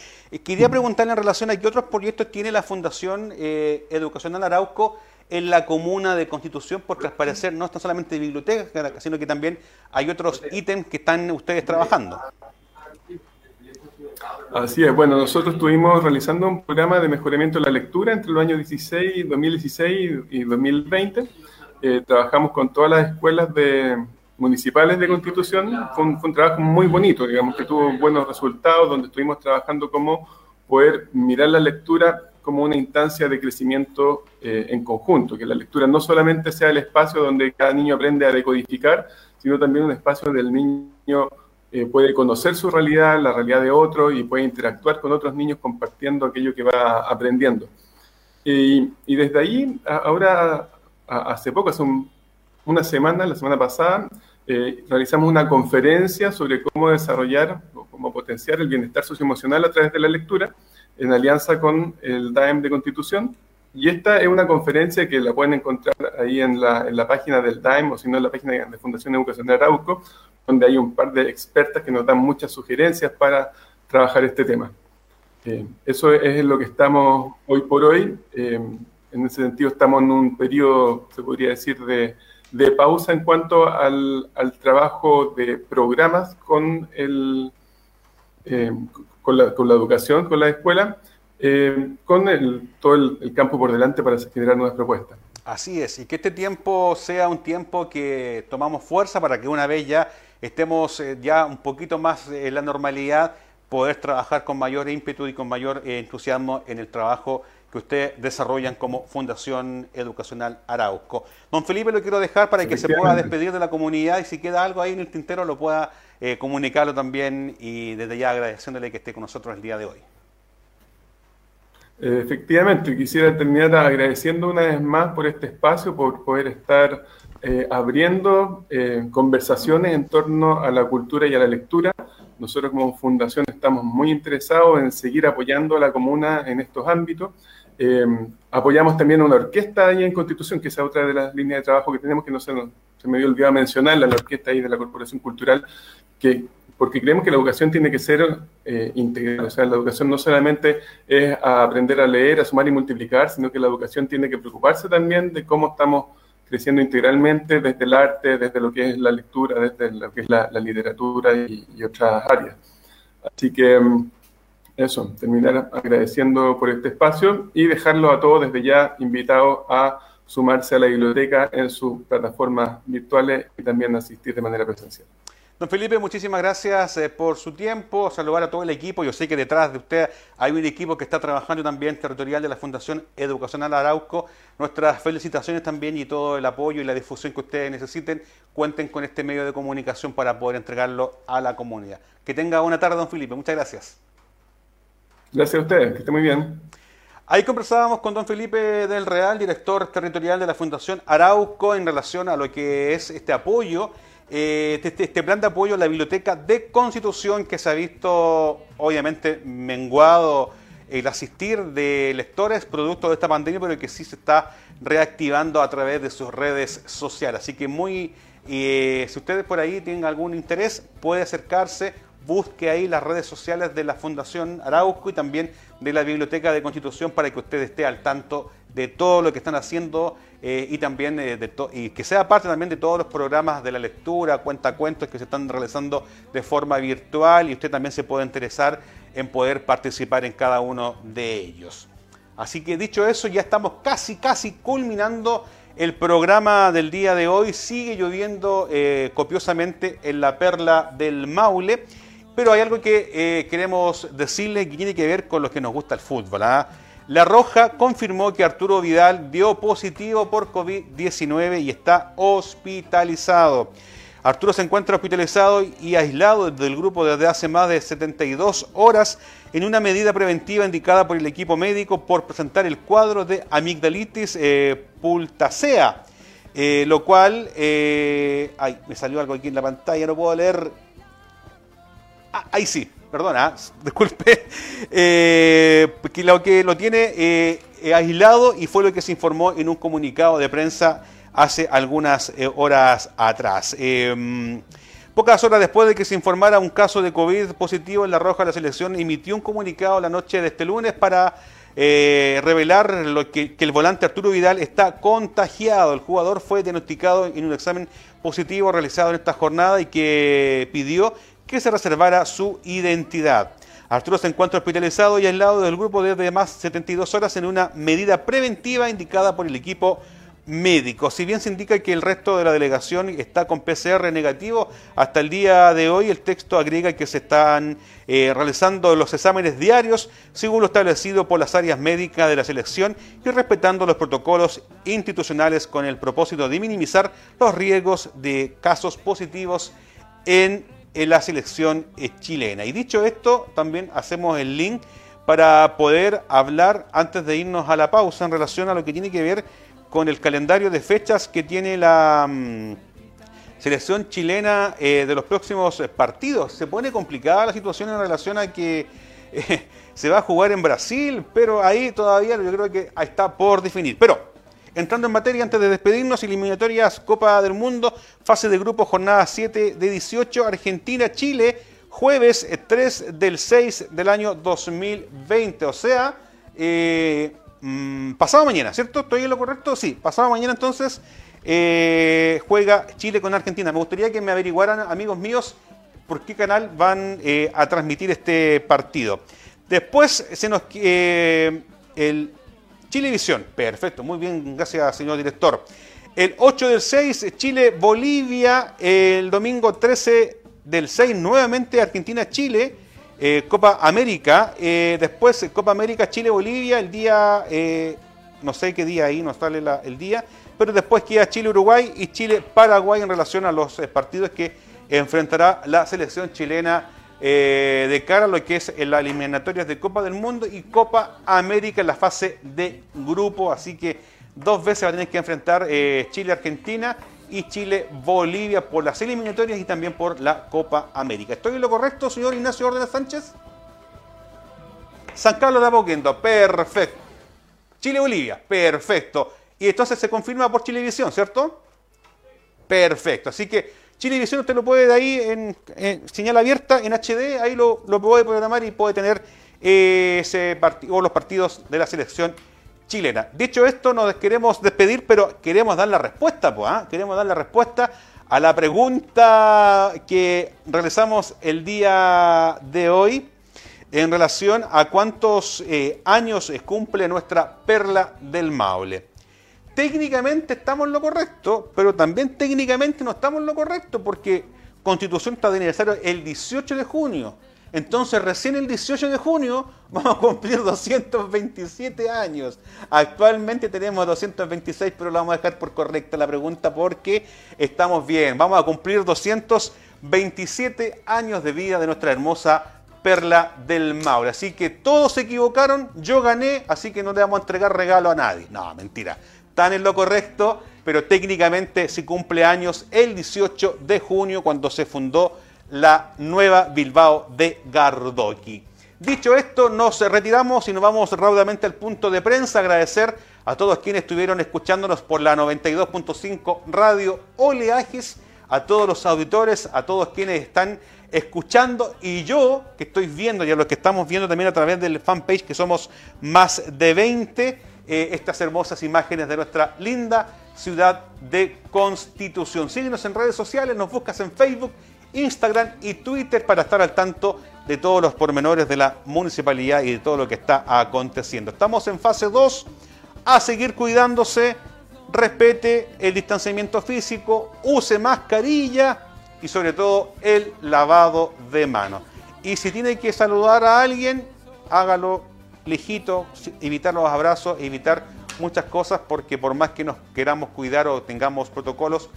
Quería preguntarle en relación a qué otros proyectos tiene la Fundación eh, Educacional Arauco en la comuna de Constitución, porque al no están solamente bibliotecas, sino que también hay otros ítems que están ustedes trabajando.
Así es, bueno, nosotros estuvimos realizando un programa de mejoramiento de la lectura entre los años 16, 2016 y 2020, eh, trabajamos con todas las escuelas de, municipales de Constitución. Fue un, trabajo muy bonito, digamos, que tuvo buenos resultados, donde estuvimos trabajando como poder mirar la lectura como una instancia de crecimiento eh, en conjunto, que la lectura no solamente sea el espacio donde cada niño aprende a decodificar, sino también un espacio donde el niño eh, puede conocer su realidad, la realidad de otro y puede interactuar con otros niños compartiendo aquello que va aprendiendo. Y desde ahí, ahora, hace poco, hace una semana, la semana pasada, eh, realizamos una conferencia sobre cómo desarrollar o cómo potenciar el bienestar socioemocional a través de la lectura en alianza con el DAEM de Constitución. Y esta es una conferencia que la pueden encontrar ahí en la, en la página del DAEM o si no en la página de Fundación Educación de Arauco, donde hay un par de expertas que nos dan muchas sugerencias para trabajar este tema. Eh, eso es lo que estamos hoy por hoy. Eh, en ese sentido estamos en un periodo, se podría decir, de, de pausa en cuanto al, al, trabajo de programas con, el, eh, con, la, con, la, educación, con la escuela, eh, con el, todo el, campo por delante para generar nuevas propuestas.
Así es, y que este tiempo sea un tiempo que tomamos fuerza para que una vez ya estemos eh, ya un poquito más en la normalidad, poder trabajar con mayor ímpetu y con mayor entusiasmo en el trabajo que ustedes desarrollan como Fundación Educacional Arauco. Don Felipe lo quiero dejar para que se pueda despedir de la comunidad y si queda algo ahí en el tintero lo pueda eh, comunicarlo también y desde ya agradeciéndole que esté con nosotros el día de hoy.
Efectivamente, quisiera terminar agradeciendo una vez más por este espacio, por poder estar eh, abriendo eh, conversaciones en torno a la cultura y a la lectura. Nosotros como fundación estamos muy interesados en seguir apoyando a la comuna en estos ámbitos. Eh, apoyamos también una orquesta ahí en Constitución, que es otra de las líneas de trabajo que tenemos, que no se, nos, se me dio olvidado mencionarla, la orquesta ahí de la Corporación Cultural, que, porque creemos que la educación tiene que ser eh, integral. O sea, la educación no solamente es a aprender a leer, a sumar y multiplicar, sino que la educación tiene que preocuparse también de cómo estamos creciendo integralmente desde el arte, desde lo que es la lectura, desde lo que es la, la literatura y, y otras áreas. Así que eso, terminar agradeciendo por este espacio y dejarlo a todos desde ya invitados a sumarse a la biblioteca en sus plataformas virtuales y también asistir de manera presencial.
Don Felipe, muchísimas gracias eh, por su tiempo, saludar a todo el equipo. Yo sé que detrás de usted hay un equipo que está trabajando también territorial de la Fundación Educacional Arauco. Nuestras felicitaciones también y todo el apoyo y la difusión que ustedes necesiten. Cuenten con este medio de comunicación para poder entregarlo a la comunidad. Que tenga buena tarde, don Felipe. Muchas gracias.
Gracias a ustedes, que esté muy bien.
Ahí conversábamos con don Felipe del Real, director territorial de la Fundación Arauco, en relación a lo que es este apoyo, eh, este, este, plan de apoyo a la Biblioteca de Constitución que se ha visto obviamente menguado el asistir de lectores producto de esta pandemia, pero que sí se está reactivando a través de sus redes sociales. Así que muy, eh, si ustedes por ahí tienen algún interés, puede acercarse busque ahí las redes sociales de la Fundación Arauco y también de la Biblioteca de Constitución para que usted esté al tanto de todo lo que están haciendo eh, y también eh, de que sea parte también de todos los programas de la lectura, cuentacuentos que se están realizando de forma virtual y usted también se puede interesar en poder participar en cada uno de ellos. Así que dicho eso, ya estamos casi, casi culminando el programa del día de hoy. Sigue lloviendo eh, copiosamente en la perla del Maule. Pero hay algo que eh, queremos decirle que tiene que ver con lo que nos gusta el fútbol. ¿ah? La Roja confirmó que Arturo Vidal dio positivo por COVID-19 y está hospitalizado. Arturo se encuentra hospitalizado y aislado del grupo desde hace más de 72 horas en una medida preventiva indicada por el equipo médico por presentar el cuadro de amigdalitis eh, pultacea, eh, lo cual, eh, ay, me salió algo aquí en la pantalla, no puedo leer Ah, ahí sí, perdona, disculpe. Eh, que lo que lo tiene eh, aislado y fue lo que se informó en un comunicado de prensa hace algunas eh, horas atrás. Em, pocas horas después de que se informara un caso de COVID positivo en La Roja, la selección emitió un comunicado la noche de este lunes para eh, revelar que, el volante Arturo Vidal está contagiado. El jugador fue diagnosticado en un examen positivo realizado en esta jornada y que pidió que se reservara su identidad. Arturo se encuentra hospitalizado y aislado del grupo desde más 72 horas en una medida preventiva indicada por el equipo médico. Si bien se indica que el resto de la delegación está con PCR negativo, hasta el día de hoy el texto agrega que se están eh, realizando los exámenes diarios según lo establecido por las áreas médicas de la selección y respetando los protocolos institucionales con el propósito de minimizar los riesgos de casos positivos en, en la selección eh, chilena. Y dicho esto, también hacemos el link para poder hablar antes de irnos a la pausa en relación a lo que tiene que ver con el calendario de fechas que tiene la mm, selección chilena eh, de los próximos partidos. Se pone complicada la situación en relación a que eh, se va a jugar en Brasil, pero ahí todavía yo creo que está por definir. Pero entrando en materia, antes de despedirnos, eliminatorias Copa del Mundo, fase de grupo, jornada 7 de 18, Argentina-Chile, jueves 3 del 6 del año 2020. O sea, eh, Mm, pasado mañana, ¿cierto? ¿Estoy en lo correcto? Sí, pasado mañana entonces eh, juega Chile con Argentina. Me gustaría que me averiguaran, amigos míos, por qué canal van eh, a transmitir este partido. Después se nos... Eh, el Chilevisión, perfecto, muy bien, gracias señor director. El 8 del 6, Chile-Bolivia, el domingo 13 del 6, nuevamente Argentina-Chile. Eh, Copa América, eh, después eh, Copa América Chile-Bolivia, el día, no sé qué día ahí, no sale el día, pero después queda Chile-Uruguay y Chile-Paraguay en relación a los partidos que enfrentará la selección chilena de cara a lo que es las eliminatorias de Copa del Mundo y Copa América en la fase de grupo, así que dos veces va a tener que enfrentar Chile-Argentina y Chile-Bolivia por las eliminatorias y también por la Copa América. ¿Estoy en lo correcto, señor Ignacio Órdenes Sánchez? San Carlos de Apoquindo, perfecto. Chile-Bolivia, perfecto. Y entonces se confirma por Chilevisión, ¿cierto? Perfecto. Así que Chilevisión usted lo puede de ahí en, señal abierta, en HD, ahí lo, puede programar y puede tener eh, ese partido, los partidos de la selección chilena. Dicho esto, nos queremos despedir, pero queremos dar la respuesta, pues, queremos dar la respuesta a la pregunta que realizamos el día de hoy en relación a cuántos eh, años cumple nuestra perla del Maule. Técnicamente estamos en lo correcto, pero también técnicamente no estamos en lo correcto porque Constitución está de aniversario el 18 de junio. Entonces, recién el 18 de junio vamos a cumplir 227 años. Actualmente tenemos 226, pero la vamos a dejar por correcta la pregunta porque estamos bien. Vamos a cumplir 227 años de vida de nuestra hermosa Perla del Maule. Así que todos se equivocaron, yo gané, así que no le vamos a entregar regalo a nadie. No, mentira. Están en lo correcto, pero técnicamente se cumple años el 18 de junio cuando se fundó la nueva Bilbao de Gardoki. Dicho esto, nos retiramos y nos vamos rápidamente al punto de prensa. Agradecer a todos quienes estuvieron escuchándonos por la 92.5 Radio Oleajes, a todos los auditores, a todos quienes están escuchando y yo que estoy viendo y a los que estamos viendo también a través del fanpage que somos más de 20 eh, estas hermosas imágenes de nuestra linda ciudad de Constitución. Síguenos en redes sociales, nos buscas en Facebook Instagram y Twitter para estar al tanto de todos los pormenores de la municipalidad y de todo lo que está aconteciendo. Estamos en fase 2, a seguir cuidándose, respete el distanciamiento físico, use mascarilla y sobre todo el lavado de manos. Y si tiene que saludar a alguien, hágalo lejito, evitar los abrazos, evitar muchas cosas, porque por más que nos queramos cuidar o tengamos protocolos,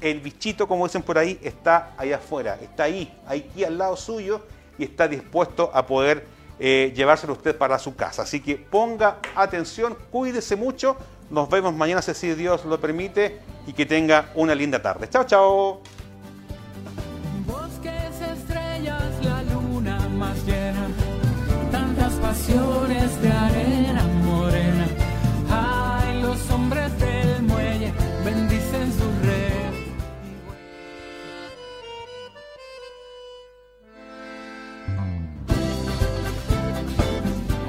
el bichito, como dicen por ahí, está allá afuera, está ahí, aquí al lado suyo y está dispuesto a poder eh, llevárselo usted para su casa. Así que ponga atención, cuídese mucho. Nos vemos mañana si Dios lo permite y que tenga una linda tarde. Chao, chao.
Pasiones de arena morena. Ay, los hombres del muelle bendicen su red.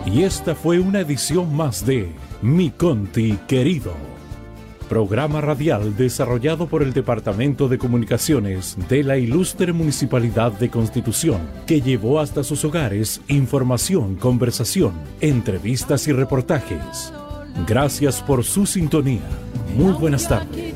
Y esta fue una edición más de Mi Conti Querido, programa radial desarrollado por el Departamento de Comunicaciones de la Ilustre Municipalidad de Constitución, que llevó hasta sus hogares información, conversación, entrevistas y reportajes. Gracias por su sintonía. Muy buenas tardes.